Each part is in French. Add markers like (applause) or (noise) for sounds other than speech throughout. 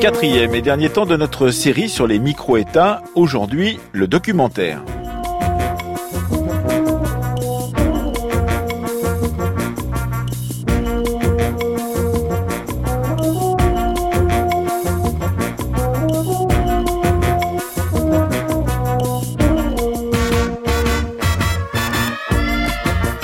Quatrième et dernier temps de notre série sur les micro-États, aujourd'hui le documentaire.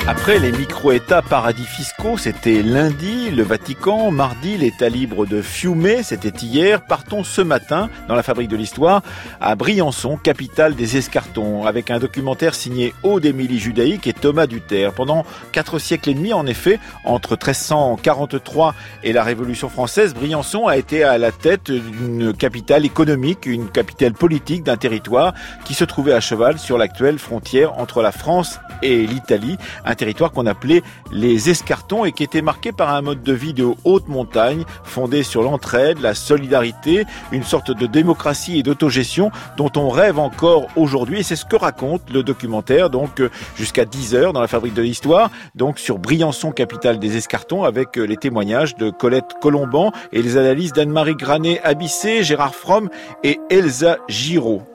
Après les micro-États paradis fiscaux, c'était lundi, le Vatican, mardi, l'État libre de Fiume, c'était hier. Partons ce matin, dans la fabrique de l'histoire, à Briançon, capitale des escartons, avec un documentaire signé Aude Émilie Judaïque et Thomas Duterre. Pendant quatre siècles et demi, en effet, entre 1343 et la Révolution française, Briançon a été à la tête d'une capitale économique, une capitale politique d'un territoire qui se trouvait à cheval sur l'actuelle frontière entre la France et l'Italie, un territoire qu'on appelait les escartons et qui était marqué par un mode de vie de haute montagne fondé sur l'entraide, la solidarité, une sorte de démocratie et d'autogestion dont on rêve encore aujourd'hui et c'est ce que raconte le documentaire donc jusqu'à 10 heures dans la fabrique de l'histoire donc sur Briançon capitale des escartons avec euh, les témoignages de Colette Colomban et les analyses d'Anne-Marie Granet Abissé, Gérard Fromm et Elsa Giraud.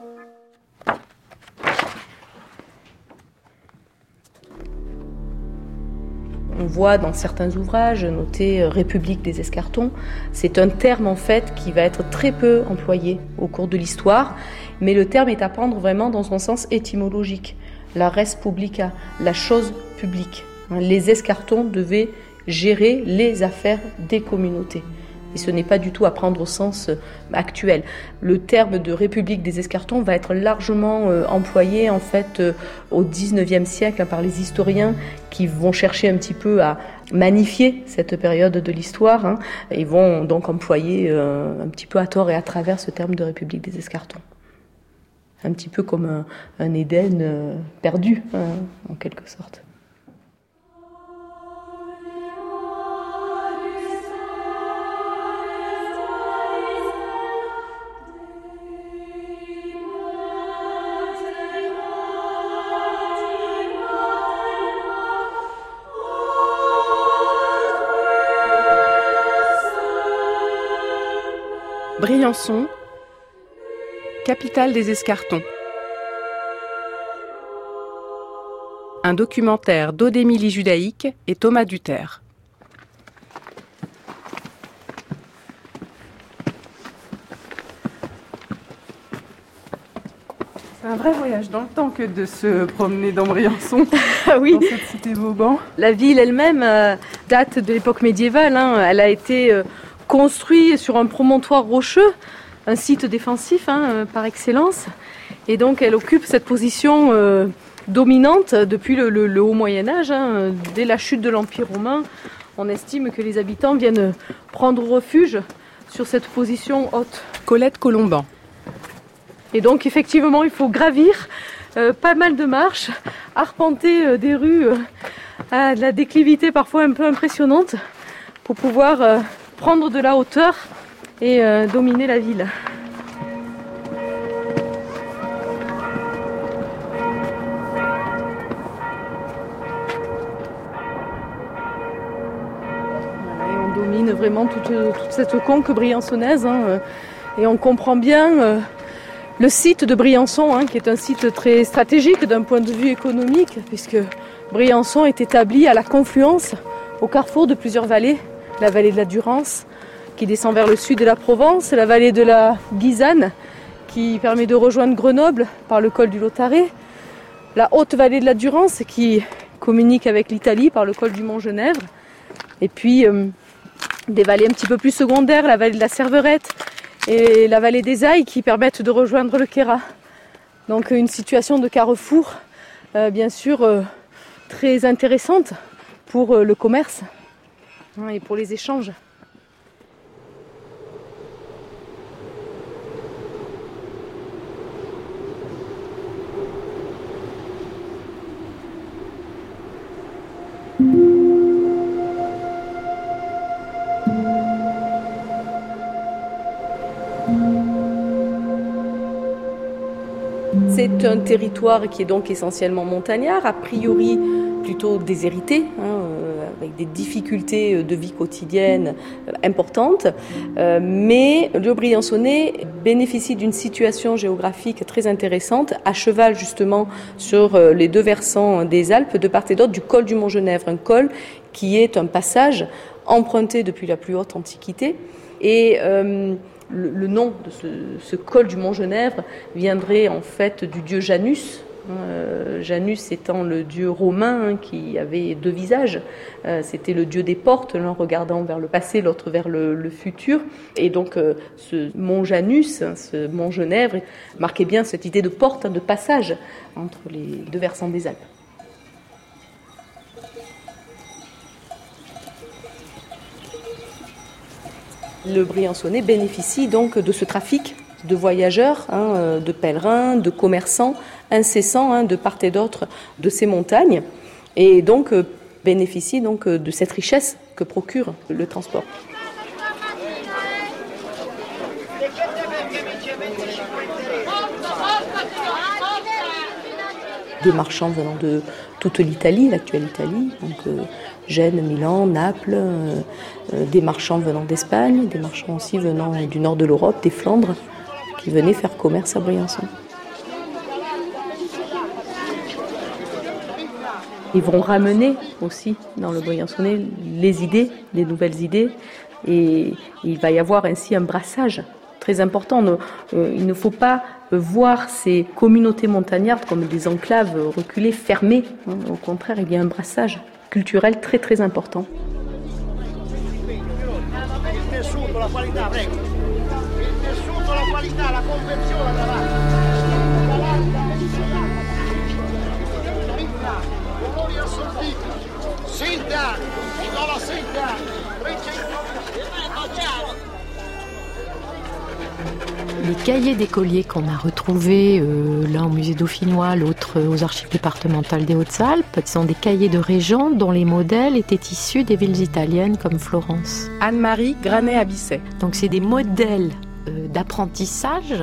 On voit dans certains ouvrages noté euh, République des escartons. C'est un terme en fait qui va être très peu employé au cours de l'histoire, mais le terme est à prendre vraiment dans son sens étymologique. La res publica, la chose publique. Les escartons devaient gérer les affaires des communautés. Et ce n'est pas du tout à prendre au sens euh, actuel. Le terme de République des escartons va être largement euh, employé en fait euh, au XIXe siècle par les historiens qui vont chercher un petit peu à magnifier cette période de l'histoire. Hein, Ils vont donc employer un petit peu à tort et à travers ce terme de République des escartons. Un petit peu comme un, Éden perdu, hein, en quelque sorte. Briançon, capitale des escartons. Un documentaire d'Odémilie Judaïque et Thomas Duterre. C'est un vrai voyage dans le temps que de se promener dans Briançon, (laughs) ah oui. dans cette cité Vauban. La ville elle-même euh, date de l'époque médiévale. Hein. Elle a été euh, construit sur un promontoire rocheux, un site défensif hein, euh, par excellence. Et donc elle occupe cette position euh, dominante depuis le, haut Moyen Âge. Hein. Dès la chute de l'Empire romain, on estime que les habitants viennent prendre refuge sur cette position haute. Colette Colomban. Et donc effectivement, il faut gravir euh, pas mal de marches, arpenter des rues à de la déclivité parfois un peu impressionnante pour pouvoir prendre de la hauteur et euh, dominer la ville. on domine vraiment toute, cette conque briançonnaise hein, euh, et on comprend bien euh, le site de Briançon, hein, qui est un site très stratégique d'un point de vue économique, puisque Briançon est établi à la confluence, au carrefour de plusieurs vallées la vallée de la Durance qui descend vers le sud de la Provence, la vallée de la Guisane qui permet de rejoindre Grenoble par le col du Lotaré, la haute vallée de la Durance qui communique avec l'Italie par le col du Mont-Genèvre, et puis euh, des vallées un petit peu plus secondaires, la vallée de la Cerverette et la vallée des Ailles qui permettent de rejoindre le Quéra. Donc une situation de carrefour, euh, bien sûr, euh, très intéressante pour le commerce et pour les échanges. C'est un territoire qui est donc essentiellement montagnard, a priori plutôt déshérité. Hein, des difficultés de vie quotidienne importantes. Mais le Briançonnais bénéficie d'une situation géographique très intéressante, à cheval justement sur les deux versants des Alpes, de part et d'autre du col du Mont-Genèvre, un col qui est un passage emprunté depuis la plus haute antiquité. Et le, nom de ce, col du Mont-Genèvre viendrait en fait du dieu Janus. Euh, Janus étant le dieu romain hein, qui avait deux visages, euh, c'était le dieu des portes, l'un regardant vers le passé, l'autre vers le, futur. Et donc euh, ce mont Janus, hein, ce mont Genèvre, marquait bien cette idée de porte, hein, de passage entre les deux versants des Alpes. Le Briançonnais bénéficie donc de ce trafic de voyageurs, de pèlerins, de commerçants incessants hein, de part et d'autre de ces montagnes, et donc euh, bénéficie donc euh, de cette richesse que procure le transport. Des marchands venant de toute l'Italie, l'actuelle Italie, donc Gênes, Milan, Naples, euh, euh, des marchands venant d'Espagne, des marchands aussi venant du nord de l'Europe, des Flandres, qui venaient faire commerce à Briançon. Ils vont ramener aussi dans le Briançonnais les idées, les nouvelles idées, et il va y avoir ainsi un brassage très important. Euh, il ne faut pas voir ces communautés montagnardes comme des enclaves reculées, fermées. Hein. Au contraire, il y a un brassage culturel très très important. Les cahiers d'écoliers qu'on a retrouvés, euh, l'un au musée dauphinois, l'autre aux archives départementales des Hautes-Alpes, sont des cahiers de région dont les modèles étaient issus des villes italiennes comme Florence. Anne-Marie Granet-Abisset. Donc c'est des modèles euh, d'apprentissage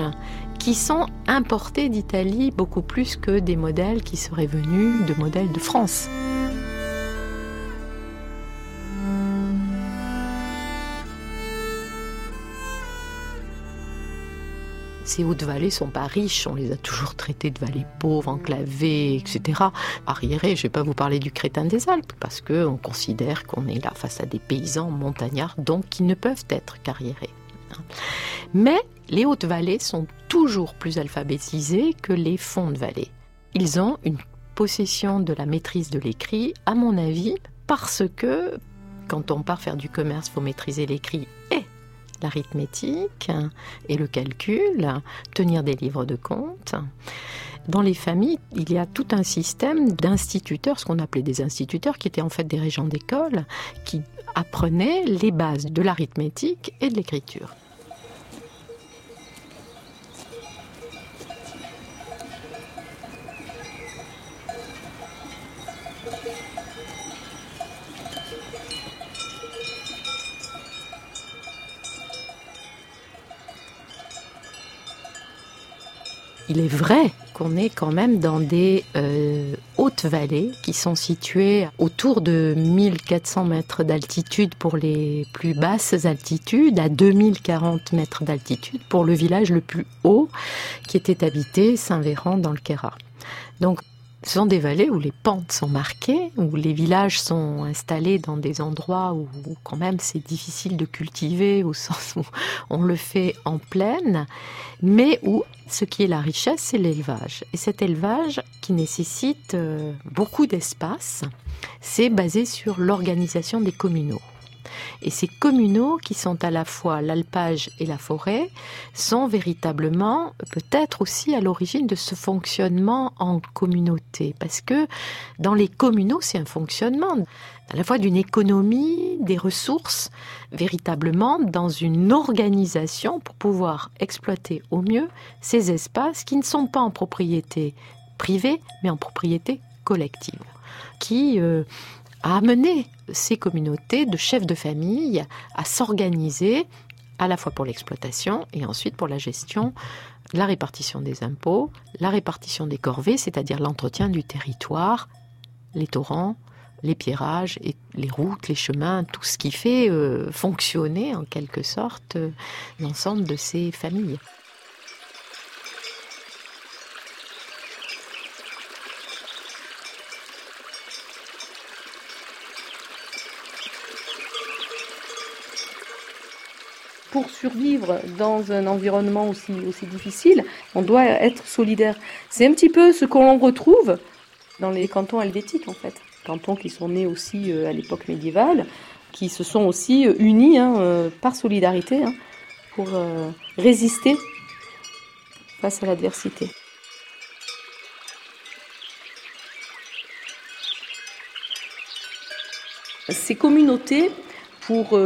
qui sont importés d'Italie beaucoup plus que des modèles qui seraient venus de modèles de France. Ces hautes vallées sont pas riches, on les a toujours traitées de vallées pauvres, enclavées, etc. Arriérées, je vais pas vous parler du crétin des Alpes, parce qu'on considère qu'on est là face à des paysans montagnards, donc qui ne peuvent être carriérés. Mais les hautes vallées sont toujours plus alphabétisées que les fonds de vallée. Ils ont une possession de la maîtrise de l'écrit, à mon avis, parce que quand on part faire du commerce, faut maîtriser l'écrit et l'arithmétique et le calcul, tenir des livres de compte. Dans les familles, il y a tout un système d'instituteurs, ce qu'on appelait des instituteurs, qui étaient en fait des régents d'école, qui apprenaient les bases de l'arithmétique et de l'écriture. Il est vrai qu'on est quand même dans des euh, hautes vallées qui sont situées autour de 1400 mètres d'altitude pour les plus basses altitudes, à 2040 mètres d'altitude pour le village le plus haut qui était habité, Saint-Véran dans le Queyras. Donc ce sont des vallées où les pentes sont marquées, où les villages sont installés dans des endroits où, quand même c'est difficile de cultiver, au (laughs) sens où on le fait en plaine, mais où ce qui est la richesse, c'est l'élevage. Et cet élevage qui nécessite euh, beaucoup d'espace, c'est basé sur l'organisation des communaux. Et ces communaux, qui sont à la fois l'alpage et la forêt, sont véritablement peut-être aussi à l'origine de ce fonctionnement en communauté. Parce que dans les communaux, c'est un fonctionnement à la fois d'une économie, des ressources, véritablement dans une organisation pour pouvoir exploiter au mieux ces espaces qui ne sont pas en propriété privée, mais en propriété collective, qui euh, a amené ces communautés de chefs de famille à s'organiser à la fois pour l'exploitation et ensuite pour la gestion, la répartition des impôts, la répartition des corvées, c'est-à-dire l'entretien du territoire, les torrents, les pierrages et les routes, les chemins, tout ce qui fait euh, fonctionner en quelque sorte euh, l'ensemble de ces familles. Pour survivre dans un environnement aussi, difficile, on doit être solidaire. C'est un petit peu ce qu'on retrouve dans les cantons helvétiques, en fait. Cantons qui sont nés aussi euh, à l'époque médiévale, qui se sont aussi euh, unis hein, euh, par solidarité hein, pour résister face à l'adversité. Ces communautés, pour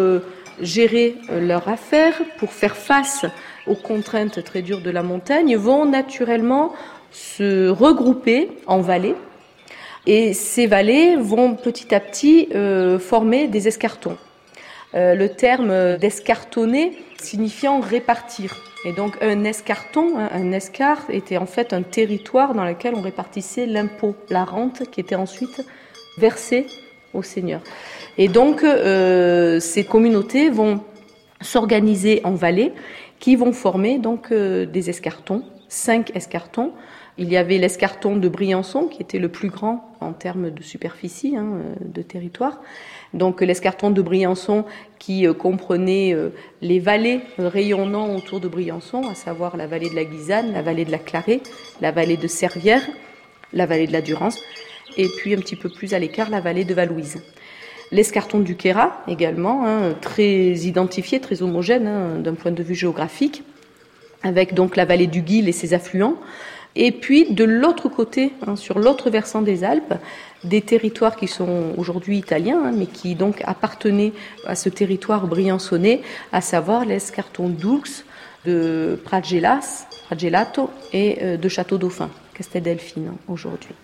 gérer euh, leurs affaires, pour faire face aux contraintes très dures de la montagne, vont naturellement se regrouper en vallées. Et ces vallées vont petit à petit euh, former des escartons. Euh, le terme d'escartonner signifiant répartir. Et donc un escarton, un escar, était en fait un territoire dans lequel on répartissait l'impôt, la rente qui était ensuite versée au seigneur. Et donc, euh, ces communautés vont s'organiser en vallées qui vont former donc euh, des escartons, cinq escartons. Il y avait l'escarton de Briançon qui était le plus grand en termes de superficie, hein, euh, de territoire. Donc l'escarton de Briançon qui comprenait les vallées rayonnant autour de Briançon, à savoir la vallée de la Guisane, la vallée de la Clarée, la vallée de Servières, la vallée de la Durance, et puis un petit peu plus à l'écart la vallée de Valouise. L'escarton du Quéra également, hein, très identifié, très homogène hein, d'un point de vue géographique, avec donc la vallée du Guil et ses affluents. Et puis de l'autre côté, hein, sur l'autre versant des Alpes, des territoires qui sont aujourd'hui italiens, mais qui donc appartenaient à ce territoire briançonné, à savoir l'escarton d'Oulx, de Pragelas, Pragelato et euh, de Château-Dauphin, Casteldelfine aujourd'hui.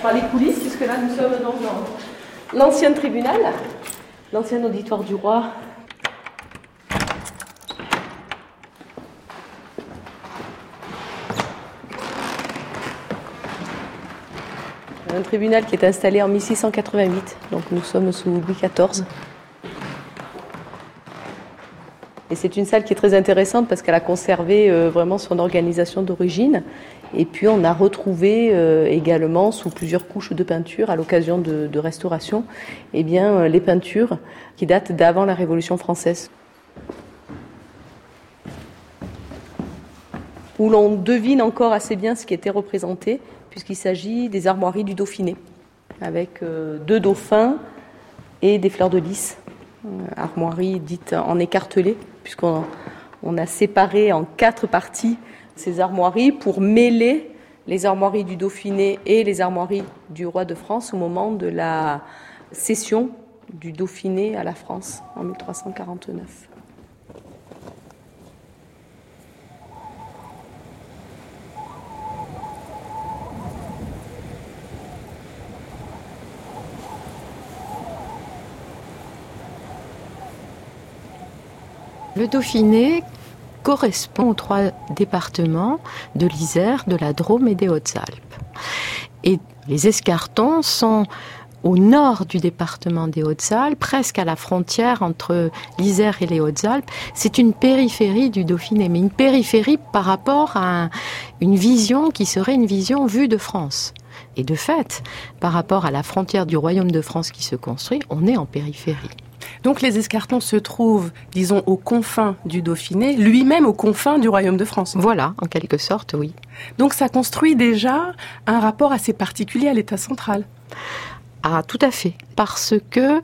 Par les coulisses, puisque là nous sommes dans l'ancien tribunal, l'ancien auditoire du roi. Un tribunal qui est installé en 1688, donc nous sommes sous Louis XIV. Et c'est une salle qui est très intéressante parce qu'elle a conservé euh, vraiment son organisation d'origine. Et puis on a retrouvé euh, également sous plusieurs couches de peinture à l'occasion de, restauration eh bien, euh, les peintures qui datent d'avant la Révolution française. Où l'on devine encore assez bien ce qui était représenté, puisqu'il s'agit des armoiries du Dauphiné, avec deux dauphins et des fleurs de lys. armoiries dites en écartelé, puisqu'on on a séparé en quatre parties ces armoiries pour mêler les armoiries du Dauphiné et les armoiries du roi de France au moment de la cession du Dauphiné à la France en 1349. Le Dauphiné correspond aux trois départements de l'Isère, de la Drôme et des Hautes-Alpes. Et les escartons sont au nord du département des Hautes-Alpes, presque à la frontière entre l'Isère et les Hautes-Alpes. C'est une périphérie du Dauphiné, mais une périphérie par rapport à une vision qui serait une vision vue de France. Et de fait, par rapport à la frontière du royaume de France qui se construit, on est en périphérie. Donc les escartons se trouvent, disons, aux confins du Dauphiné, lui-même aux confins du royaume de France. Voilà, en quelque sorte, oui. Donc ça construit déjà un rapport assez particulier à l'État central. Ah, tout à fait. Parce que,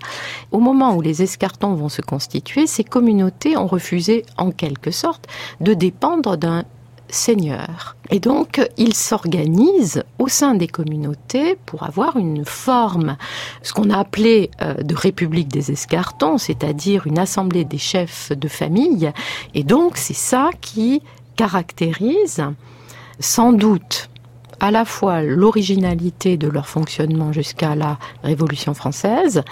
au moment où les escartons vont se constituer, ces communautés ont refusé, en quelque sorte, de dépendre d'un seigneurs. Et donc, ils s'organisent au sein des communautés pour avoir une forme, ce qu'on a appelé euh, de République des Escartons, c'est-à-dire une assemblée des chefs de famille. Et donc, c'est ça qui caractérise sans doute à la fois l'originalité de leur fonctionnement jusqu'à la Révolution française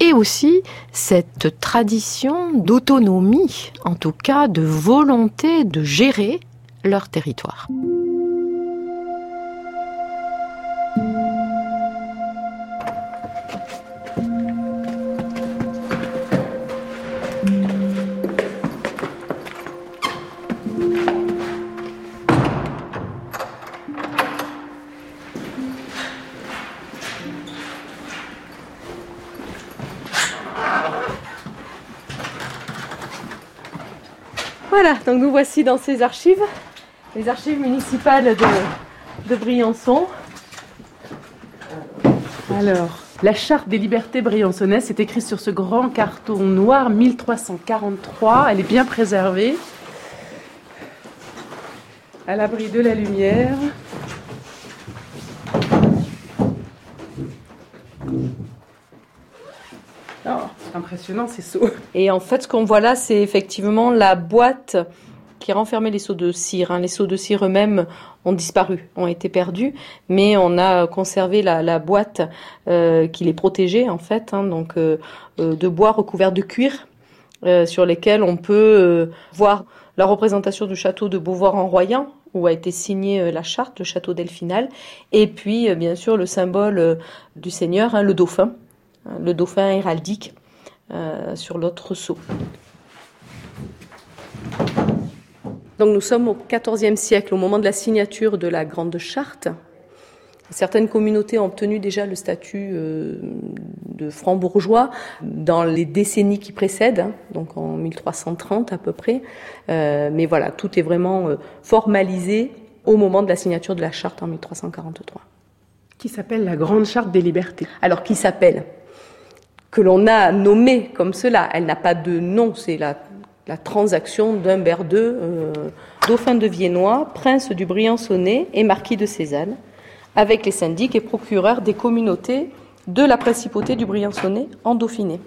et aussi cette tradition d'autonomie, en tout cas de volonté de gérer leur territoire. Voilà, donc nous voici dans ces archives, les archives municipales de, Briançon. Alors, la charte des libertés briançonnaises est écrite sur ce grand carton noir 1343. Elle est bien préservée, à l'abri de la lumière. impressionnant ces seaux. Et en fait, ce qu'on voit là, c'est effectivement la boîte qui renfermait les seaux de cire. Hein. Les seaux de cire eux-mêmes ont disparu, ont été perdus, mais on a conservé la, boîte euh, qui les protégeait en fait, hein. donc euh, euh, de bois recouvert de cuir, sur lesquels on peut voir la représentation du château de Beauvoir en Royan, où a été signée la charte, le château d'Elfinal, et puis bien sûr le symbole du Seigneur, hein, le dauphin, le dauphin héraldique sur l'autre sceau. Donc nous sommes au XIVe siècle, au moment de la signature de la Grande Charte. Certaines communautés ont obtenu déjà le statut euh, de franc bourgeois dans les décennies qui précèdent, hein, donc en 1330 à peu près. Euh, mais voilà, tout est vraiment formalisé au moment de la signature de la charte en 1343. Qui s'appelle la Grande Charte des Libertés. Alors qui s'appelle que l'on a nommée comme cela. Elle n'a pas de nom, c'est la, transaction d'Humbert II, euh, dauphin de Viennois, prince du Briançonnais et marquis de Cézanne, avec les syndics et procureurs des communautés de la principauté du Briançonnais en Dauphiné.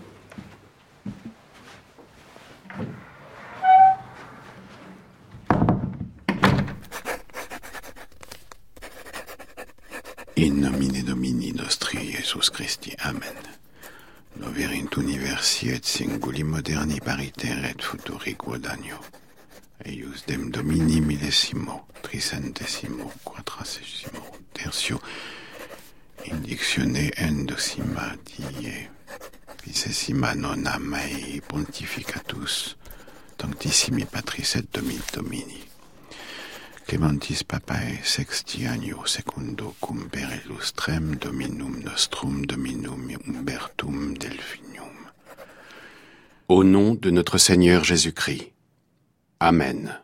In nomine Domini nostri. Amen. Noverint universi et singuli moderni pariter et futuri quodanio. Eius dem domini millesimo, tricentesimo, quadrasesimo, tertio, indictione endocima die, vicesima nona mei pontificatus, sanctissimi patris et domini. Clementis papae sexti anno secundo cum per illustrem dominum nostrum dominum umbertum delphinium. Au nom de notre Seigneur Jésus-Christ. Amen.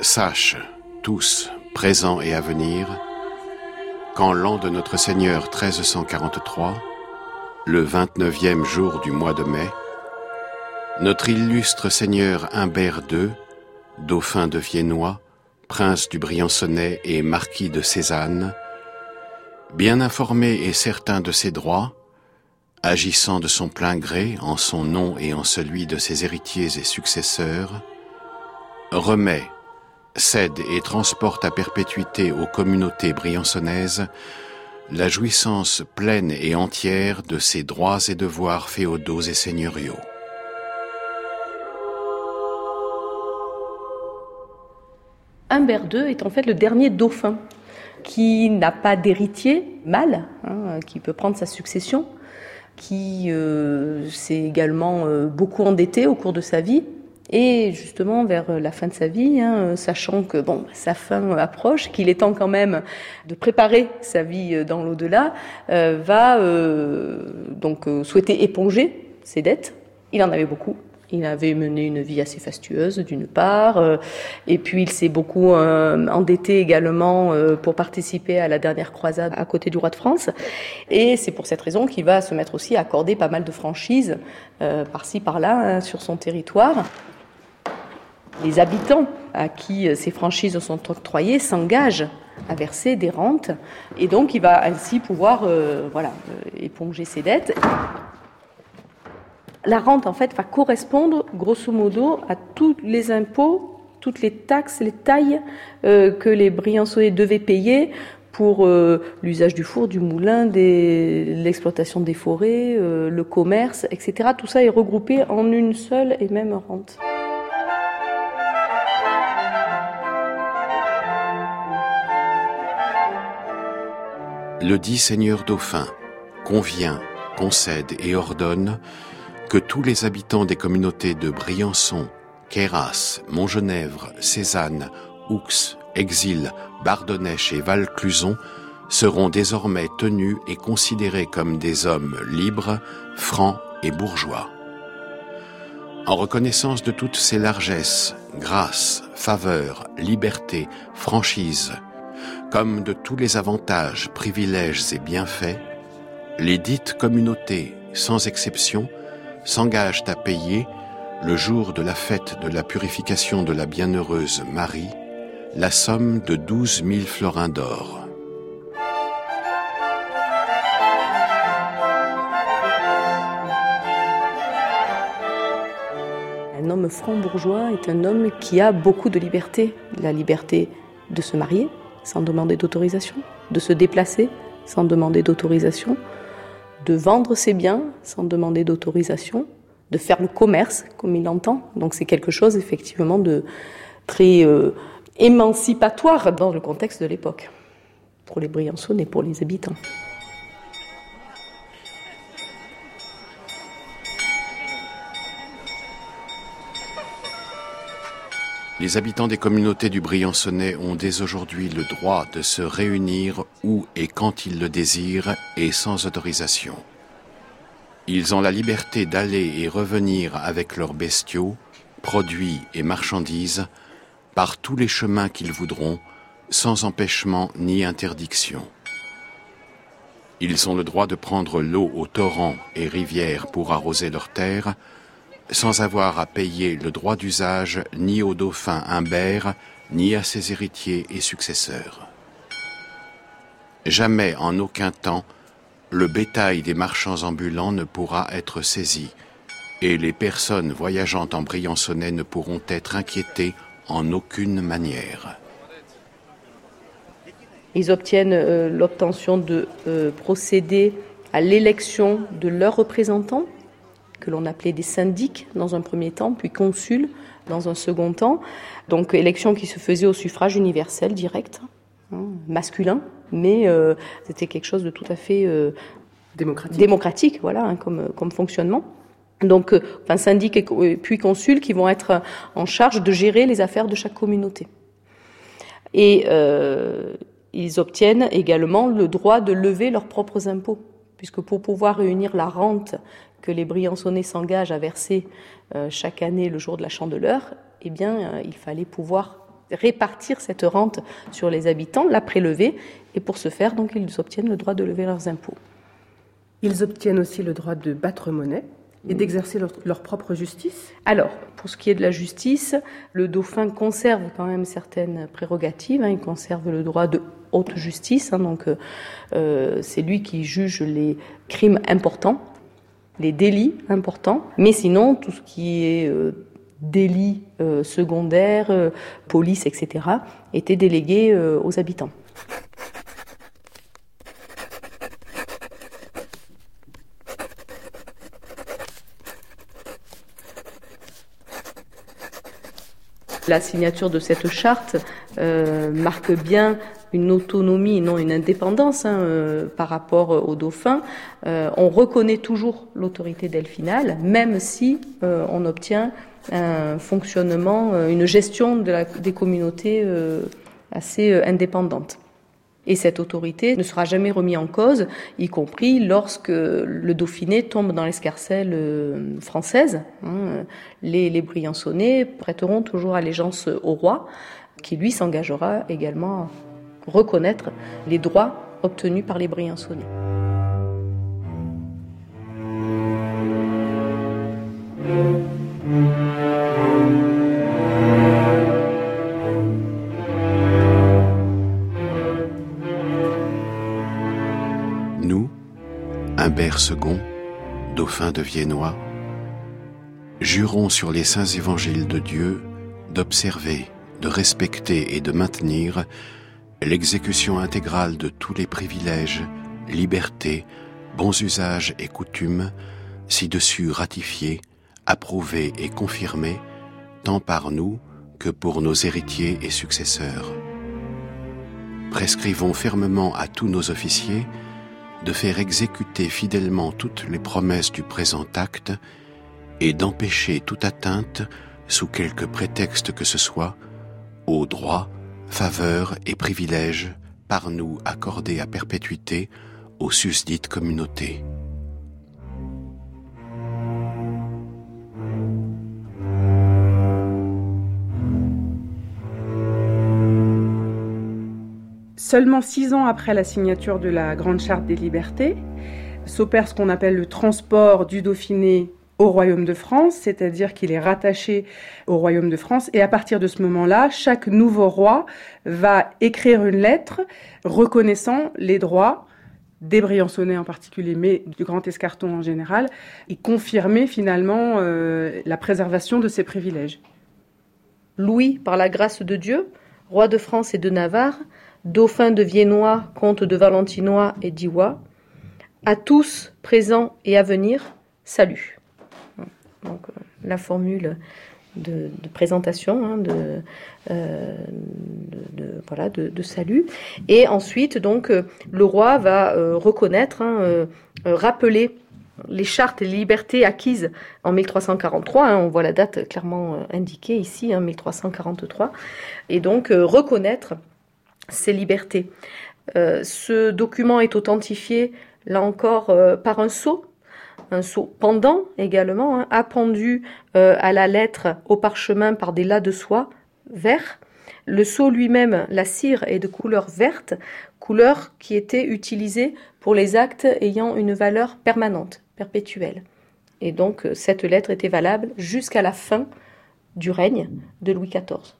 Sache, tous, présents et à venir, qu'en l'an de notre Seigneur 1343, le 29e jour du mois de mai, notre illustre seigneur Humbert II, dauphin de Viennois, prince du Briançonnais et marquis de Cézanne, bien informé et certain de ses droits, agissant de son plein gré en son nom et en celui de ses héritiers et successeurs, remet, cède et transporte à perpétuité aux communautés briançonnaises la jouissance pleine et entière de ses droits et devoirs féodaux et seigneuriaux. Humbert II est en fait le dernier dauphin qui n'a pas d'héritier mâle, hein, qui peut prendre sa succession, qui euh, s'est également euh, beaucoup endetté au cours de sa vie, et justement, vers la fin de sa vie, hein, sachant que bon, sa fin approche, qu'il est temps quand même de préparer sa vie dans l'au-delà, euh, va euh, donc euh, souhaiter éponger ses dettes. Il en avait beaucoup. Il avait mené une vie assez fastueuse d'une part, et puis il s'est beaucoup endetté également pour participer à la dernière croisade à côté du roi de France. Et c'est pour cette raison qu'il va se mettre aussi à accorder pas mal de franchises par-ci par-là hein, sur son territoire les habitants à qui euh, ces franchises sont octroyées s'engagent à verser des rentes et donc il va ainsi pouvoir euh, euh, éponger ses dettes. La rente, en fait, va correspondre, grosso modo, à tous les impôts, toutes les taxes, les tailles que les Briançonnais devaient payer pour l'usage du four, du moulin, l'exploitation des forêts, le commerce, etc. Tout ça est regroupé en une seule et même rente. Le dit Seigneur Dauphin convient, concède et ordonne que tous les habitants des communautés de Briançon, Queyras, Montgenèvre, Cézanne, Oux, Exil, Bardonnèche et Valcluson seront désormais tenus et considérés comme des hommes libres, francs et bourgeois. En reconnaissance de toutes ces largesses, grâces, faveurs, libertés, franchises, comme de tous les avantages, privilèges et bienfaits, les dites communautés, sans exception, s'engagent à payer, le jour de la fête de la purification de la bienheureuse Marie, la somme de douze mille florins d'or. Un homme franc bourgeois est un homme qui a beaucoup de liberté. La liberté de se marier sans demander d'autorisation, de se déplacer sans demander d'autorisation, de vendre ses biens sans demander d'autorisation, de faire le commerce comme il l'entend. Donc c'est quelque chose effectivement de très euh, émancipatoire dans le contexte de l'époque, pour les Briançons et pour les habitants. Les habitants des communautés du Briançonnais ont dès aujourd'hui le droit de se réunir où et quand ils le désirent et sans autorisation. Ils ont la liberté d'aller et revenir avec leurs bestiaux, produits et marchandises par tous les chemins qu'ils voudront, sans empêchement ni interdiction. Ils ont le droit de prendre l'eau aux torrents et rivières pour arroser leurs terres, sans avoir à payer le droit d'usage ni au dauphin Humbert, ni à ses héritiers et successeurs. Jamais en aucun temps le bétail des marchands ambulants ne pourra être saisi, et les personnes voyageant en Briançonnais ne pourront être inquiétées en aucune manière. Ils obtiennent euh, l'obtention de euh, procéder à l'élection de leurs représentants, que l'on appelait des syndics dans un premier temps, puis consuls dans un second temps. Donc élection qui se faisait au suffrage universel direct, hein, masculin, mais euh, c'était quelque chose de tout à fait démocratique. démocratique, voilà, hein, comme, comme fonctionnement donc euh, enfin syndic et puis consul qui vont être en charge de gérer les affaires de chaque communauté. Et euh, ils obtiennent également le droit de lever leurs propres impôts, puisque pour pouvoir réunir la rente que les Briançonnais s'engagent à verser euh, chaque année le jour de la chandeleur, eh bien, il fallait pouvoir répartir cette rente sur les habitants, la prélever, et pour ce faire, donc, ils obtiennent le droit de lever leurs impôts. Ils obtiennent aussi le droit de battre monnaie, et d'exercer leur, propre justice Alors, pour ce qui est de la justice, le dauphin conserve quand même certaines prérogatives. Hein. il conserve le droit de haute justice, hein. donc euh, euh, c'est lui qui juge les crimes importants, les délits importants. Mais sinon, tout ce qui est euh, délits secondaires, police, etc., était délégué aux habitants. (laughs) La signature de cette charte euh, marque bien une autonomie, non une indépendance hein, euh, par rapport au dauphin. Euh, on reconnaît toujours l'autorité delphinale, même si on obtient un fonctionnement, une gestion des communautés assez indépendante. Et cette autorité ne sera jamais remise en cause, y compris lorsque le Dauphiné tombe dans l'escarcelle euh, française. Hein. Les, les Briançonnais prêteront toujours allégeance au roi, qui lui s'engagera également à reconnaître les droits obtenus par les Briançonnais. Humbert II, dauphin de Viennois, jurons sur les saints évangiles de Dieu d'observer, de respecter et de maintenir l'exécution intégrale de tous les privilèges, libertés, bons usages et coutumes, ci-dessus ratifiés, approuvés et confirmés, tant par nous que pour nos héritiers et successeurs. Prescrivons fermement à tous nos officiers de faire exécuter fidèlement toutes les promesses du présent acte et d'empêcher toute atteinte, sous quelque prétexte que ce soit, aux droits, faveurs et privilèges par nous accordés à perpétuité aux susdites communautés. Seulement six ans après la signature de la Grande Charte des Libertés, s'opère ce qu'on appelle le transport du Dauphiné au Royaume de France, c'est-à-dire qu'il est rattaché au Royaume de France. Et à partir de ce moment-là, chaque nouveau roi va écrire une lettre reconnaissant les droits des Briançonnais en particulier, mais du Grand Escarton en général, et confirmer finalement euh, la préservation de ses privilèges. Louis, par la grâce de Dieu, roi de France et de Navarre, dauphin de Viennois, comte de Valentinois et d'Iwa, à tous présents et à venir, salut. Donc euh, la formule de, présentation, hein, euh, de, voilà, de, salut. Et ensuite, donc, euh, le roi va reconnaître, hein, rappeler les chartes et les libertés acquises en 1343. Hein, on voit la date clairement indiquée ici, 1343. Et donc, reconnaître ces libertés. ce document est authentifié, là encore, par un sceau un sceau pendant également, hein, appendu euh, à la lettre au parchemin par des las de soie vert. Le sceau lui-même, la cire, est de couleur verte, couleur qui était utilisée pour les actes ayant une valeur permanente, perpétuelle. Et donc euh, cette lettre était valable jusqu'à la fin du règne de Louis XIV.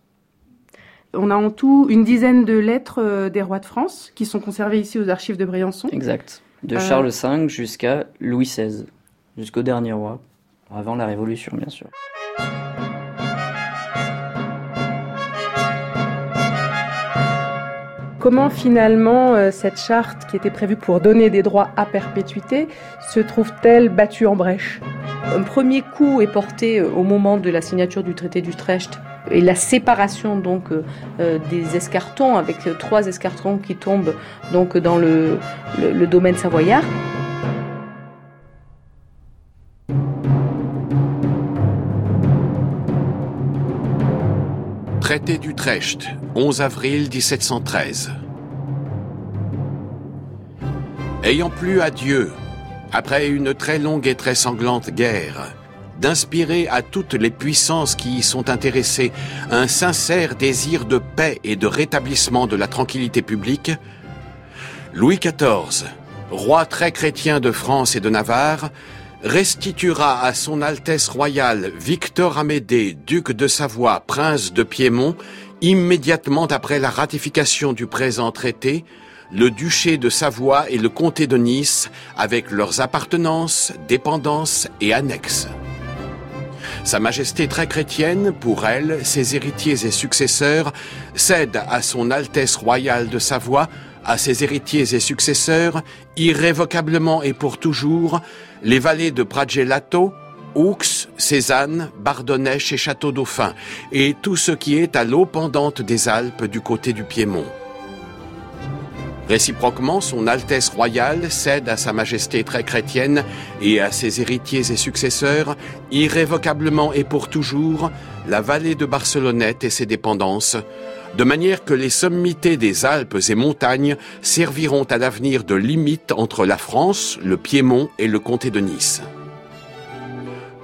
On a en tout une dizaine de lettres euh, des rois de France qui sont conservées ici aux archives de Briançon. Exact. De Charles V jusqu'à Louis XVI jusqu'au dernier roi, avant la Révolution bien sûr. Comment finalement euh, cette charte qui était prévue pour donner des droits à perpétuité se trouve-t-elle battue en brèche? Un premier coup est porté euh, au moment de la signature du traité d'Utrecht et la séparation donc euh, des escartons avec trois escartons qui tombent donc dans le domaine savoyard. Traité d'Utrecht, 11 avril 1713. Ayant plu à Dieu, après une très longue et très sanglante guerre, d'inspirer à toutes les puissances qui y sont intéressées un sincère désir de paix et de rétablissement de la tranquillité publique, Louis XIV, roi très chrétien de France et de Navarre, restituera à son Altesse royale Victor Amédée, duc de Savoie, prince de Piémont, immédiatement après la ratification du présent traité, le duché de Savoie et le comté de Nice avec leurs appartenances, dépendances et annexes. Sa Majesté très chrétienne, pour elle, ses héritiers et successeurs, cède à son Altesse royale de Savoie, à ses héritiers et successeurs, irrévocablement et pour toujours, les vallées de Pragelato, Oux, Cézanne, Bardonnèche et Château-Dauphin, et tout ce qui est à l'eau pendante des Alpes du côté du Piémont. Réciproquement, son Altesse royale cède à Sa Majesté très chrétienne et à ses héritiers et successeurs, irrévocablement et pour toujours, la vallée de Barcelonnette et ses dépendances, de manière que les sommités des Alpes et montagnes serviront à l'avenir de limite entre la France, le Piémont et le comté de Nice.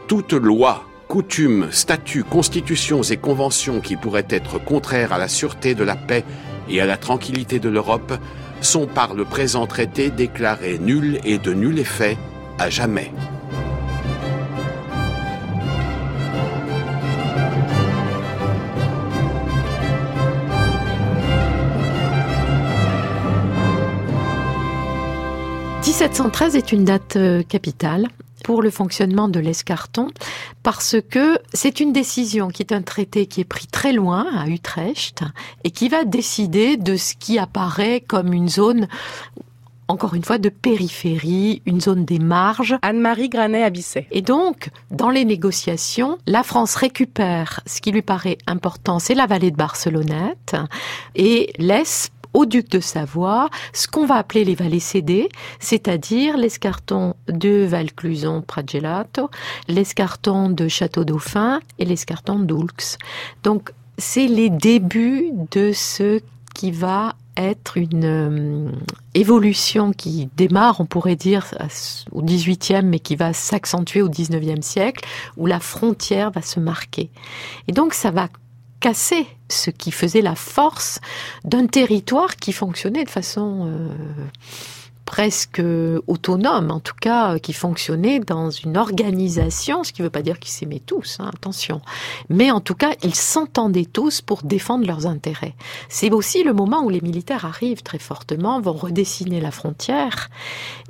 Toute loi, coutume, statut, constitutions et conventions qui pourraient être contraires à la sûreté de la paix et à la tranquillité de l'Europe sont par le présent traité déclarées nulles et de nul effet à jamais. 1713 est une date euh, capitale. Pour le fonctionnement de l'escarton parce que c'est une décision qui est un traité qui est pris très loin à Utrecht et qui va décider de ce qui apparaît comme une zone encore une fois, de périphérie, une zone des marges. Anne-Marie Granet-Abisset. Et donc, dans les négociations, la France récupère ce qui lui paraît important, c'est la vallée de Barcelonnette, et laisse au duc de Savoie ce qu'on va appeler les vallées cédées, c'est-à-dire l'escarton de Valcluson Pragelato, l'escarton de Château-Dauphin et l'escarton d'Oulx. Donc, c'est les débuts de ce qui va être une euh, évolution qui démarre, on pourrait dire, au 18e, mais qui va s'accentuer au 19e siècle, où la frontière va se marquer. Et donc, ça va casser ce qui faisait la force d'un territoire qui fonctionnait de façon euh, presque autonome, en tout cas qui fonctionnait dans une organisation, ce qui ne veut pas dire qu'ils s'aimaient tous, hein, attention. Mais en tout cas, ils s'entendaient tous pour défendre leurs intérêts. C'est aussi le moment où les militaires arrivent très fortement, vont redessiner la frontière,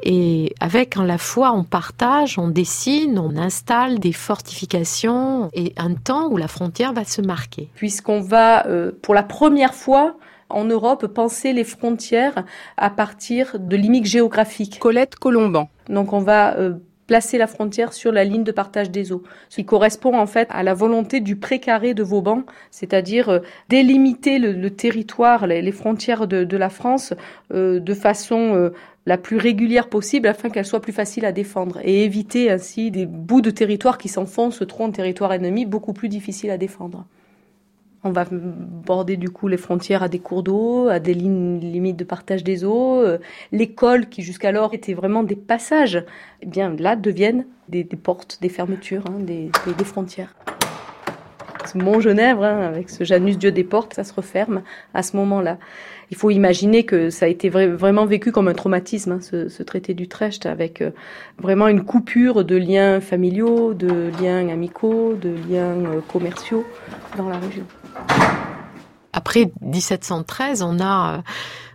et avec en la fois on partage, on dessine, on installe des fortifications, et un temps où la frontière va se marquer. Puisqu'on va, euh, pour la première fois, en Europe penser les frontières à partir de limites géographiques. Colette Colomban. Donc on va euh, placer la frontière sur la ligne de partage des eaux, ce qui correspond en fait à la volonté du précaré de Vauban, c'est-à-dire euh, délimiter le, territoire, les, frontières de, la France euh, de façon la plus régulière possible afin qu'elle soit plus facile à défendre et éviter ainsi des bouts de territoire qui s'enfoncent trop en territoire ennemi, beaucoup plus difficile à défendre. On va border du coup les frontières à des cours d'eau, à des lignes limites de partage des eaux. Euh, l'école, qui jusqu'alors était vraiment des passages, eh bien là deviennent des, portes, des fermetures, hein, des, frontières. Ce Mont Genèvre, hein, avec ce Janus Dieu des portes, ça se referme à ce moment-là. Il faut imaginer que ça a été vraiment vécu comme un traumatisme, hein, ce, traité d'Utrecht, avec euh, vraiment une coupure de liens familiaux, de liens amicaux, de liens euh, commerciaux dans la région. Après 1713, on a euh,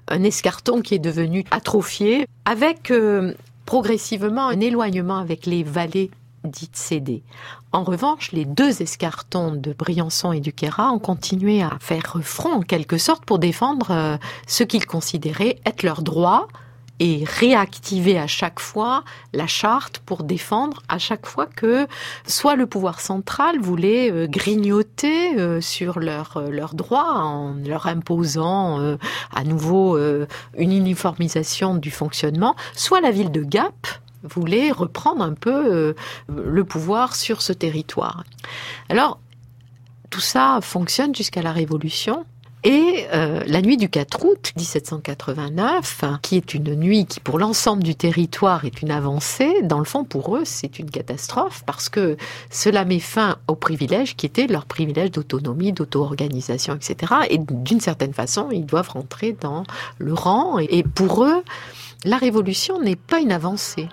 un escarton qui est devenu atrophié, avec euh, progressivement un éloignement avec les vallées dites cédées. En revanche, les deux escartons de Briançon et du Queyras ont continué à faire front en quelque sorte pour défendre euh, ce qu'ils considéraient être leurs droits et réactiver à chaque fois la charte pour défendre à chaque fois que soit le pouvoir central voulait euh, grignoter euh, sur leurs euh, leurs droits en leur imposant à nouveau une uniformisation du fonctionnement, soit la ville de Gap voulait reprendre un peu le pouvoir sur ce territoire. Alors, tout ça fonctionne jusqu'à la Révolution. Et euh, la nuit du 4 août 1789, qui est une nuit qui pour l'ensemble du territoire est une avancée, dans le fond pour eux c'est une catastrophe parce que cela met fin aux privilèges qui étaient leurs privilèges d'autonomie, d'auto-organisation, etc. Et d'une certaine façon ils doivent rentrer dans le rang. Et pour eux, la révolution n'est pas une avancée.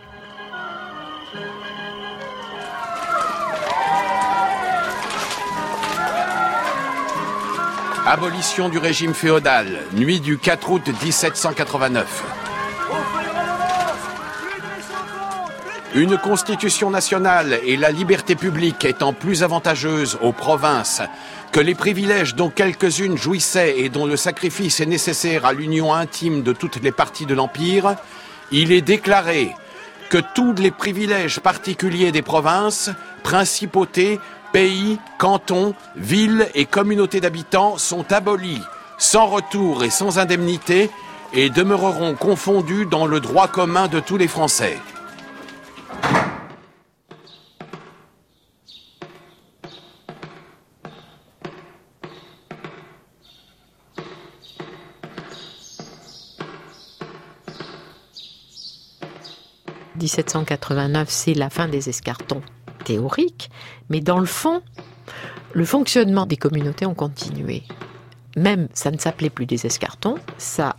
Abolition du régime féodal, nuit du 4 août 1789. Une constitution nationale et la liberté publique étant plus avantageuses aux provinces que les privilèges dont quelques-unes jouissaient et dont le sacrifice est nécessaire à l'union intime de toutes les parties de l'Empire, il est déclaré que tous les privilèges particuliers des provinces, principautés, pays, cantons, villes et communautés d'habitants sont abolis, sans retour et sans indemnité, et demeureront confondus dans le droit commun de tous les Français. « 1789, c'est la fin des escartons théorique, mais dans le fond, le fonctionnement des communautés ont continué. Même, ça ne s'appelait plus des escartons, ça,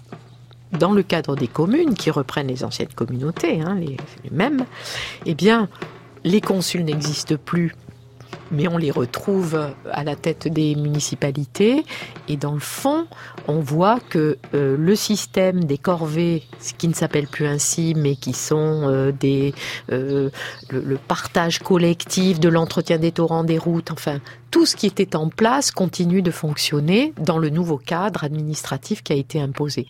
dans le cadre des communes qui reprennent les anciennes communautés, hein, les, mêmes, eh bien, les consuls n'existent plus mais on les retrouve à la tête des municipalités. Et dans le fond, on voit que euh, le système des corvées, ce qui ne s'appelle plus ainsi, mais qui sont euh, des, le, le, partage collectif de l'entretien des torrents, des routes, enfin, tout ce qui était en place continue de fonctionner dans le nouveau cadre administratif qui a été imposé.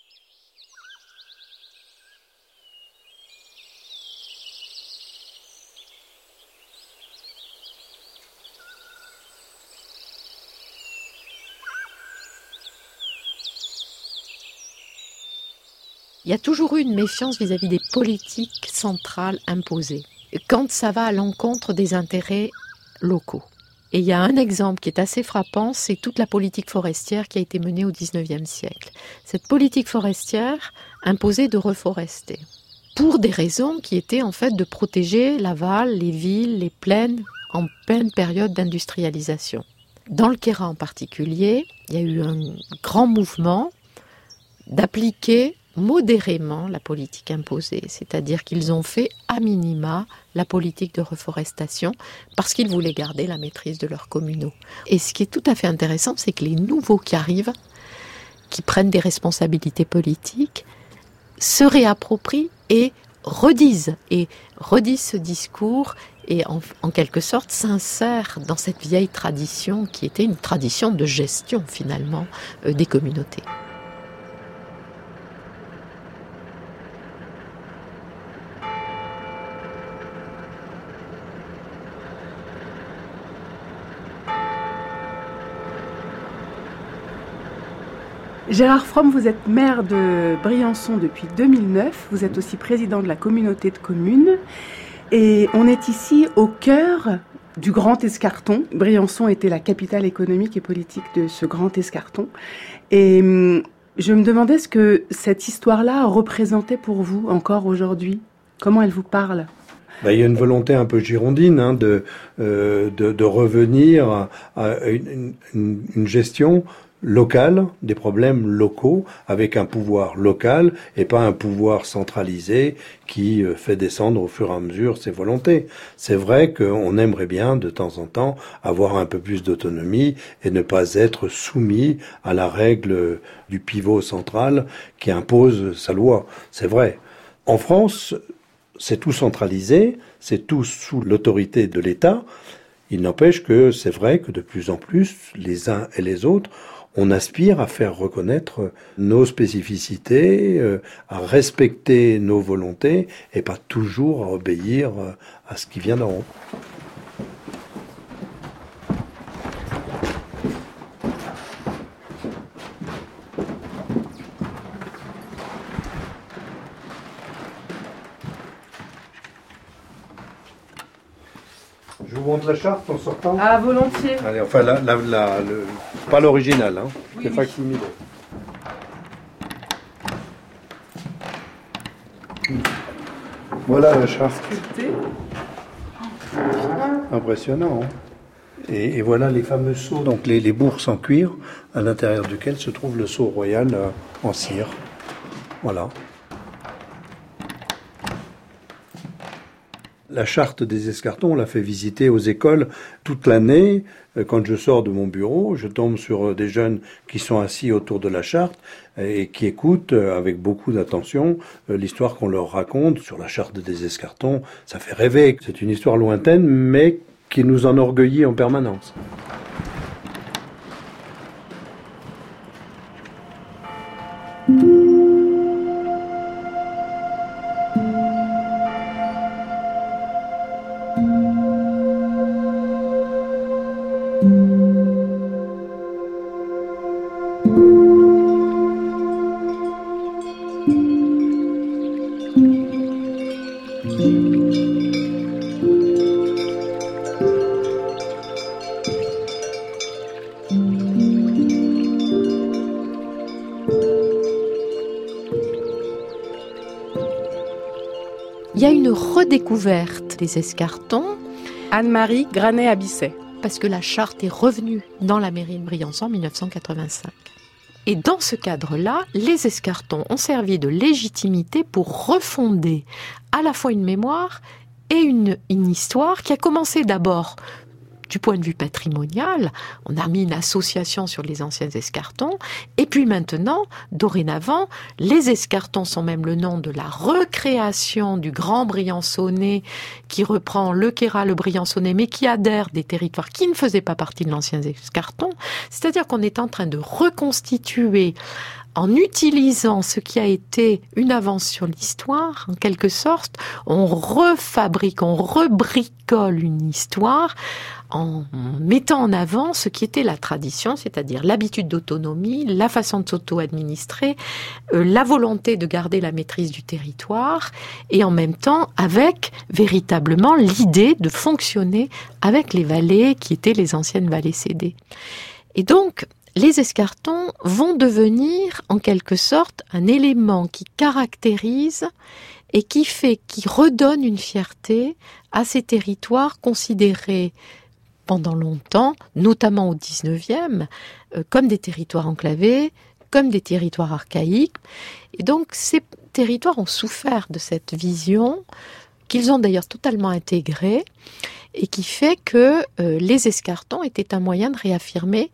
Il y a toujours eu une méfiance vis-à-vis des politiques centrales imposées, quand ça va à l'encontre des intérêts locaux. Et il y a un exemple qui est assez frappant, c'est toute la politique forestière qui a été menée au XIXe siècle. Cette politique forestière imposait de reforester pour des raisons qui étaient en fait de protéger l'aval, les villes, les plaines en pleine période d'industrialisation. Dans le Kéra en particulier, il y a eu un grand mouvement d'appliquer modérément la politique imposée, c'est-à-dire qu'ils ont fait à minima la politique de reforestation parce qu'ils voulaient garder la maîtrise de leurs communaux. Et ce qui est tout à fait intéressant, c'est que les nouveaux qui arrivent, qui prennent des responsabilités politiques, se réapproprient et redisent ce discours et en, en, quelque sorte s'insèrent dans cette vieille tradition qui était une tradition de gestion finalement euh, des communautés. Gérard Fromm, vous êtes maire de Briançon depuis 2009. Vous êtes aussi président de la communauté de communes. Et on est ici au cœur du Grand Escarton. Briançon était la capitale économique et politique de ce Grand Escarton. Et hum, je me demandais ce que cette histoire-là représentait pour vous encore aujourd'hui. Comment elle vous parle? Ben, il y a une volonté un peu girondine hein, de, euh, de, revenir à, une gestion local, des problèmes locaux, avec un pouvoir local et pas un pouvoir centralisé qui euh, fait descendre au fur et à mesure ses volontés. C'est vrai qu'on aimerait bien de temps en temps avoir un peu plus d'autonomie et ne pas être soumis à la règle du pivot central qui impose sa loi. C'est vrai. En France, c'est tout centralisé, c'est tout sous l'autorité de l'État. Il n'empêche que c'est vrai que de plus en plus, les uns et les autres on aspire à faire reconnaître nos spécificités, euh, à respecter nos volontés et pas toujours à obéir euh, à ce qui vient d'en haut. Je vous montre la charte en sortant Ah, volontiers. Allez, enfin, la, le, pas l'original, hein, oui, c'est facsimilé. Voilà la charte. Impressionnant. Hein. et, voilà les fameux seaux, donc les, les, bourses en cuir, à l'intérieur duquel se trouve le sceau royal euh, en cire. Voilà. La charte des escartons, on l'a fait visiter aux écoles toute l'année. Euh, quand je sors de mon bureau, je tombe sur euh, des jeunes qui sont assis autour de la charte et qui écoutent euh, avec beaucoup d'attention l'histoire qu'on leur raconte sur la charte des escartons. Ça fait rêver. C'est une histoire lointaine, mais qui nous enorgueillit en permanence. Des escartons. Anne-Marie Granet-Abisset. Parce que la charte est revenue dans la mairie de Briançon en 1985. Et dans ce cadre-là, les escartons ont servi de légitimité pour refonder à la fois une mémoire et une, une histoire qui a commencé d'abord du point de vue patrimonial, on a mis une association sur les anciens escartons. Et puis maintenant, dorénavant, les escartons sont même le nom de la recréation du Grand Briançonnet qui reprend le Kéra, le Briançonnet, mais qui adhère des territoires qui ne faisaient pas partie de l'ancien escarton. C'est-à-dire qu'on est en train de reconstituer en utilisant ce qui a été une avance sur l'histoire, en quelque sorte, on refabrique, on rebricole une histoire en mettant en avant ce qui était la tradition, c'est-à-dire l'habitude d'autonomie, la façon de s'auto-administrer, euh, la volonté de garder la maîtrise du territoire, et en même temps avec véritablement l'idée de fonctionner avec les vallées qui étaient les anciennes vallées cédées. Et donc, les escartons vont devenir en quelque sorte un élément qui caractérise et qui fait, qui redonne une fierté à ces territoires considérés pendant longtemps, notamment au 19e, euh, comme des territoires enclavés, comme des territoires archaïques. Et donc ces territoires ont souffert de cette vision qu'ils ont d'ailleurs totalement intégrée et qui fait que euh, les escartons étaient un moyen de réaffirmer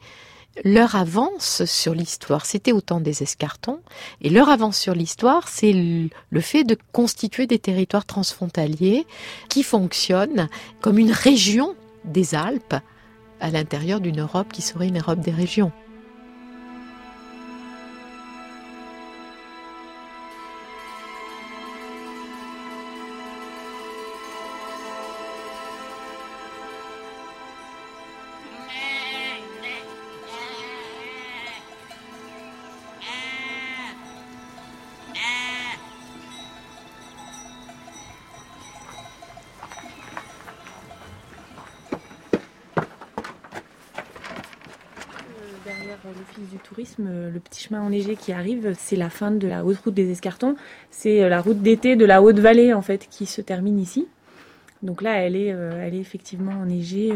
leur avance sur l'histoire, c'était autant des escartons, et leur avance sur l'histoire, c'est le fait de constituer des territoires transfrontaliers qui fonctionnent comme une région des Alpes à l'intérieur d'une Europe qui serait une Europe des régions. Euh, le petit chemin enneigé qui arrive, c'est la fin de la haute route des Escartons. C'est euh, la route d'été de la Haute-Vallée, en fait, qui se termine ici. Donc là, elle est, euh, elle est effectivement enneigée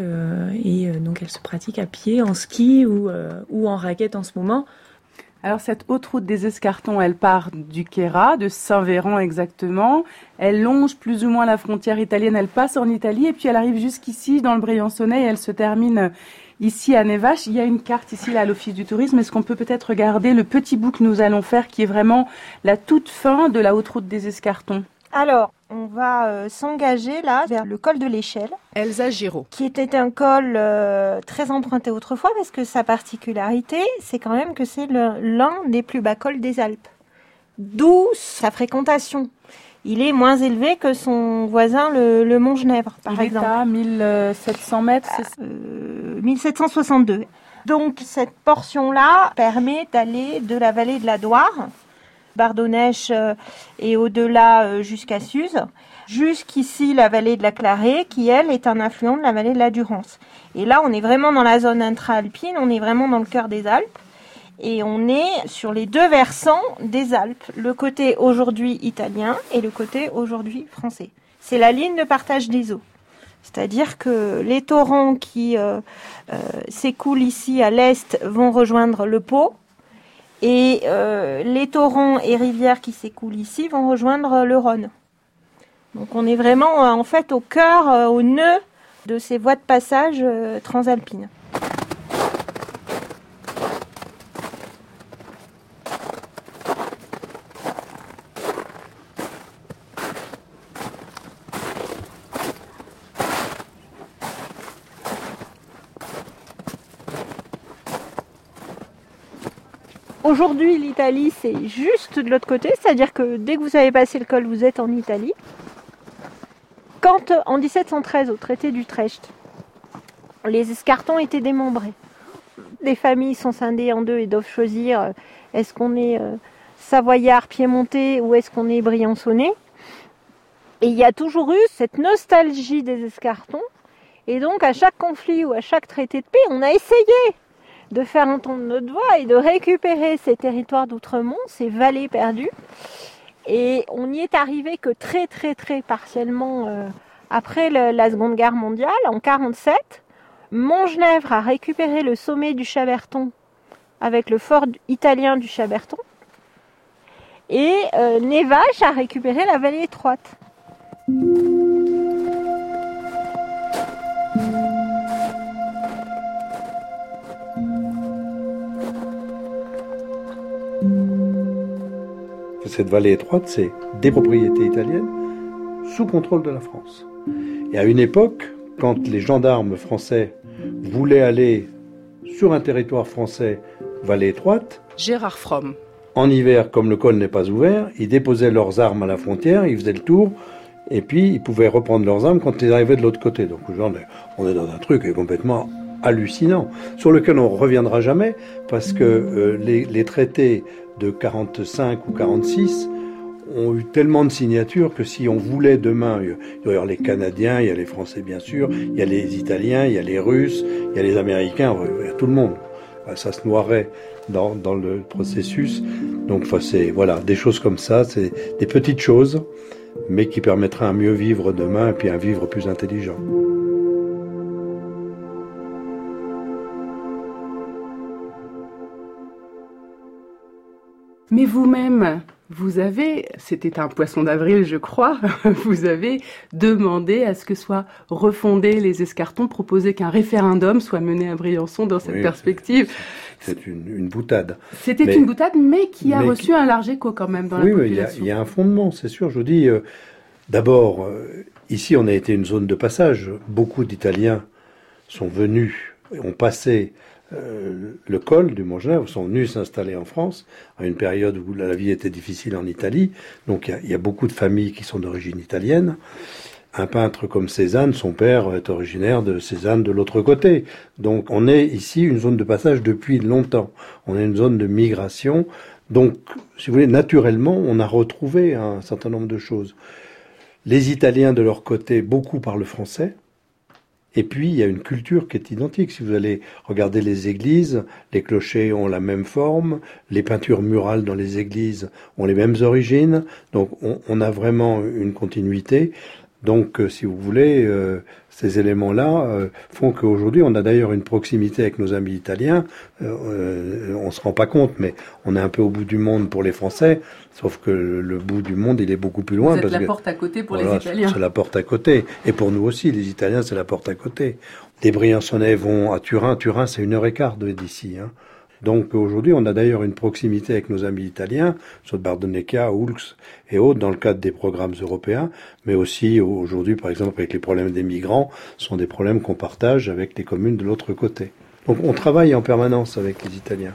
et donc elle se pratique à pied, en ski ou, en raquette en ce moment. Alors cette haute route des Escartons, elle part du Queyras, de Saint-Véran exactement. Elle longe plus ou moins la frontière italienne, elle passe en Italie et puis elle arrive jusqu'ici dans le Briançonnais et elle se termine ici à Nevache. Il y a une carte ici là, à l'Office du tourisme. Est-ce qu'on peut peut-être regarder le petit bout que nous allons faire qui est vraiment la toute fin de la haute route des Escartons? Alors, on va euh, s'engager là vers le col de l'échelle. Elsa Giraud. Qui était un col euh, très emprunté autrefois parce que sa particularité, c'est quand même que c'est l'un des plus bas cols des Alpes. D'où sa fréquentation il est moins élevé que son voisin le, Mont Genèvre, par il exemple. Est à 1700 mètres, euh, 1762. Donc cette portion-là permet d'aller de la vallée de la Doire, Bardonnèche euh, et au-delà euh, jusqu'à Suse, jusqu'ici la vallée de la Clarée, qui elle est un affluent de la vallée de la Durance. Et là, on est vraiment dans la zone intra-alpine, on est vraiment dans le cœur des Alpes et on est sur les deux versants des Alpes, le côté aujourd'hui italien et le côté aujourd'hui français. C'est la ligne de partage des eaux. C'est-à-dire que les torrents qui euh, euh, s'écoulent ici à l'est vont rejoindre le Pô et euh, les torrents et rivières qui s'écoulent ici vont rejoindre le Rhône. Donc on est vraiment en fait au cœur, au nœud de ces voies de passage transalpines. Aujourd'hui, l'Italie, c'est juste de l'autre côté, c'est-à-dire que dès que vous avez passé le col, vous êtes en Italie. Quand, en 1713, au traité d'Utrecht, les escartons étaient démembrés, les familles sont scindées en deux et doivent choisir euh, est-ce qu'on est, euh, savoyard, piémontais ou est-ce qu'on est briançonnais. Et il y a toujours eu cette nostalgie des escartons. Et donc, à chaque conflit ou à chaque traité de paix, on a essayé de faire entendre notre voix et de récupérer ces territoires d'outre-monde, ces vallées perdues. Et on n'y est arrivé que très très très partiellement euh, après la Seconde Guerre mondiale, en 1947. Montgenèvre a récupéré le sommet du Chaberton avec le fort italien du Chaberton. Et euh, Nevache a récupéré la vallée étroite. Cette vallée étroite, c'est des propriétés italiennes sous contrôle de la France. Et à une époque, quand les gendarmes français voulaient aller sur un territoire français, vallée étroite, Gérard Fromm. En hiver, comme le col n'est pas ouvert, ils déposaient leurs armes à la frontière, ils faisaient le tour, et puis ils pouvaient reprendre leurs armes quand ils arrivaient de l'autre côté. Donc on est dans un truc complètement hallucinant, sur lequel on ne reviendra jamais, parce que euh, les, traités de 45 ou 46 ont eu tellement de signatures que si on voulait demain, il y aurait les Canadiens, il y a les Français bien sûr, il y a les Italiens, il y a les Russes, il y a les Américains, il y a tout le monde. Ça se noirait dans, dans le processus. Donc voilà des choses comme ça, c'est des petites choses, mais qui permettraient un mieux vivre demain et puis un vivre plus intelligent. Mais vous-même, vous avez, c'était un poisson d'avril, je crois, (laughs) vous avez demandé à ce que soient refondés les escartons, proposé qu'un référendum soit mené à Briançon dans cette perspective. C'est une, boutade. C'était une boutade, mais qui a reçu un large écho quand même dans la population. Oui, il y, a un fondement, c'est sûr. Je vous dis, euh, d'abord, euh, ici, on a été une zone de passage. Beaucoup d'Italiens sont venus, ont passé euh, le col du Mont-Genèvre sont venus s'installer en France à une période où la vie était difficile en Italie. Donc il y, a beaucoup de familles qui sont d'origine italienne. Un peintre comme Cézanne, son père est originaire de Cézanne de l'autre côté. Donc on est ici une zone de passage depuis longtemps. On est une zone de migration. Donc, si vous voulez, naturellement, on a retrouvé un certain nombre de choses. Les Italiens, de leur côté, beaucoup parlent français. Et puis, il y a une culture qui est identique. Si vous allez regarder les églises, les clochers ont la même forme, les peintures murales dans les églises ont les mêmes origines. Donc, on, a vraiment une continuité. Donc, euh, si vous voulez, euh, ces éléments-là euh, font qu'aujourd'hui, on a d'ailleurs une proximité avec nos amis italiens. Euh, on se rend pas compte, mais on est un peu au bout du monde pour les Français. Sauf que le, bout du monde, il est beaucoup plus loin. C'est la porte à côté pour les Italiens. C'est la porte à côté. Et pour nous aussi, les Italiens, c'est la porte à côté. Les Briançonnais vont à Turin. Turin, c'est une heure et quart d'ici. Hein. Donc aujourd'hui, on a d'ailleurs une proximité avec nos amis italiens, sur Bardonecchia, Ulx et autres, dans le cadre des programmes européens, mais aussi aujourd'hui, par exemple, avec les problèmes des migrants, sont des problèmes qu'on partage avec les communes de l'autre côté. Donc on travaille en permanence avec les Italiens.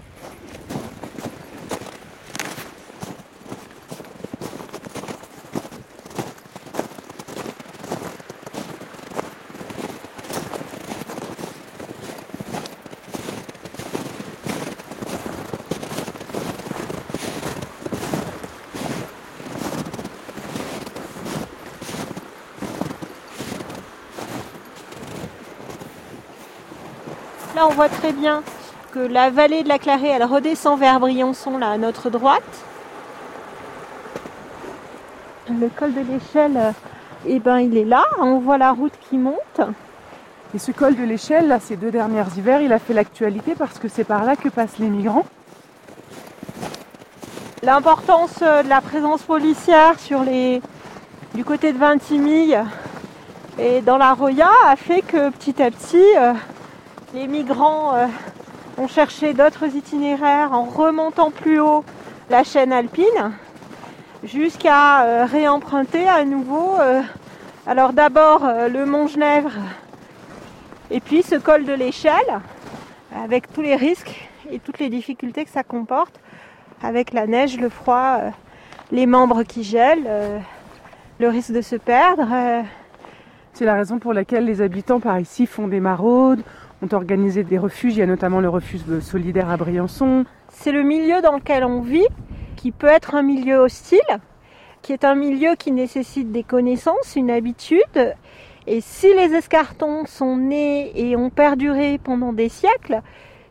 Là, on voit très bien que la vallée de la Clarée, elle redescend vers Briançon, là, à notre droite. Le col de l'échelle, eh ben, il est là. On voit la route qui monte. Et ce col de l'échelle, là, ces deux derniers hivers, il a fait l'actualité parce que c'est par là que passent les migrants. L'importance euh, de la présence policière sur les... du côté de Vintimille et dans la Roya a fait que petit à petit, euh, les migrants euh, ont cherché d'autres itinéraires en remontant plus haut la chaîne alpine jusqu'à euh, réemprunter à nouveau euh, alors d'abord le mont Genèvre et puis ce col de l'échelle avec tous les risques et toutes les difficultés que ça comporte avec la neige, le froid, les membres qui gèlent, le risque de se perdre. C'est la raison pour laquelle les habitants par ici font des maraudes, ont organisé des refuges. Il y a notamment le refuge solidaire à Briançon. C'est le milieu dans lequel on vit, qui peut être un milieu hostile, qui est un milieu qui nécessite des connaissances, une habitude. Et si les escartons sont nés et ont perduré pendant des siècles,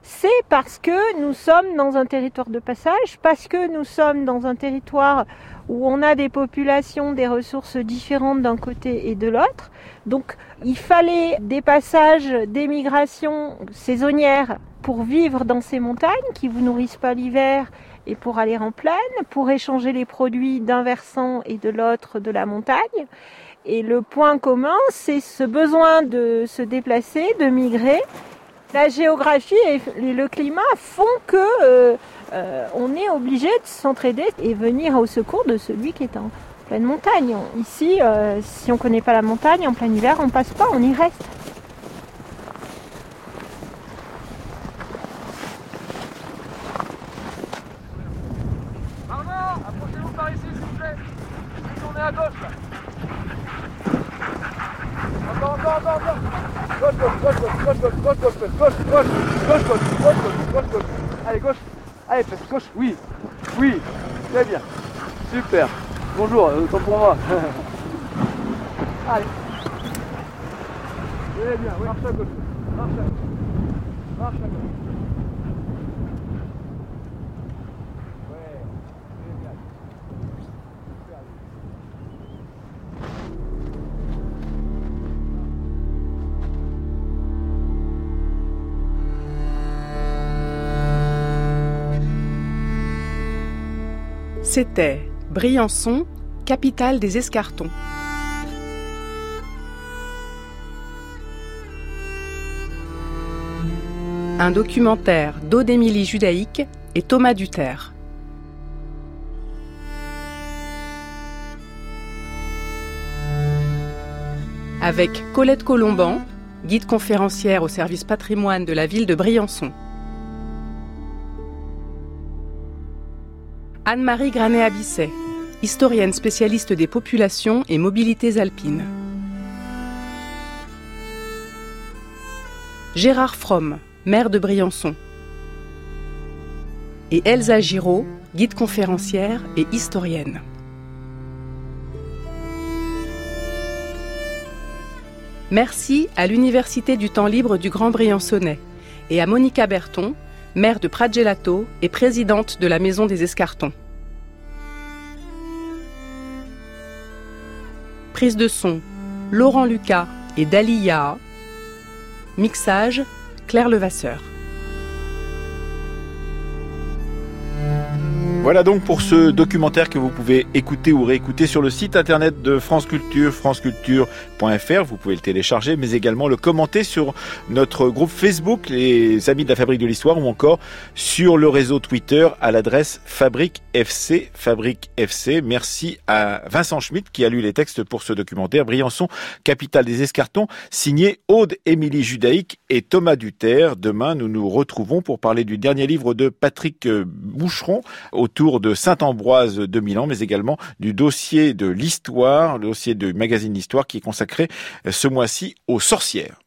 c'est parce que nous sommes dans un territoire de passage, parce que nous sommes dans un territoire où on a des populations, des ressources différentes d'un côté et de l'autre. Donc il fallait des passages, des migrations saisonnières pour vivre dans ces montagnes qui vous nourrissent pas l'hiver et pour aller en plaine, pour échanger les produits d'un versant et de l'autre de la montagne. Et le point commun, c'est ce besoin de se déplacer, de migrer la géographie et le climat font que euh, on est obligé de s'entraider et venir au secours de celui qui est en pleine montagne. Ici, si on ne connaît pas la montagne, en plein hiver, on passe pas, on y reste. Allez, gauche Allez, faites gauche. Oui, oui, très bien. Super. Bonjour, autant pour moi. (laughs) Allez. Très bien, oui, marche à gauche. Marche à gauche. Marche à gauche. C'était Briançon, capitale des escartons. Un documentaire d'Aude Émilie Judaïque et Thomas Duterre. Avec Colette Colomban, guide conférencière au service patrimoine de la ville de Briançon. Anne-Marie Granet-Abisset, historienne spécialiste des populations et mobilités alpines. Gérard Fromm, maire de Briançon. Et Elsa Giraud, guide conférencière et historienne. Merci à l'Université du temps libre du Grand Briançonnais et à Monica Berton, maire de Pradgelato et présidente de la Maison des Escartons. Prise de son, Laurent Lucas et Dali Yaha. Mixage, Claire Levasseur. Voilà donc pour ce documentaire que vous pouvez écouter ou réécouter sur le site internet de France Culture, franceculture.fr. Vous pouvez le télécharger, mais également le commenter sur notre groupe Facebook, les Amis de la Fabrique de l'Histoire, ou encore sur le réseau Twitter à l'adresse Fabrique FC, Fabrique FC. Merci à Vincent Schmitt qui a lu les textes pour ce documentaire. Briançon, capitale des escartons, signé Aude Émilie Judaïque et Thomas Duterre. Demain, nous nous retrouvons pour parler du dernier livre de Patrick Boucheron, autour de Saint-Ambroise de Milan, mais également du dossier de l'histoire, le dossier du magazine L'Histoire qui est consacré ce mois-ci aux sorcières.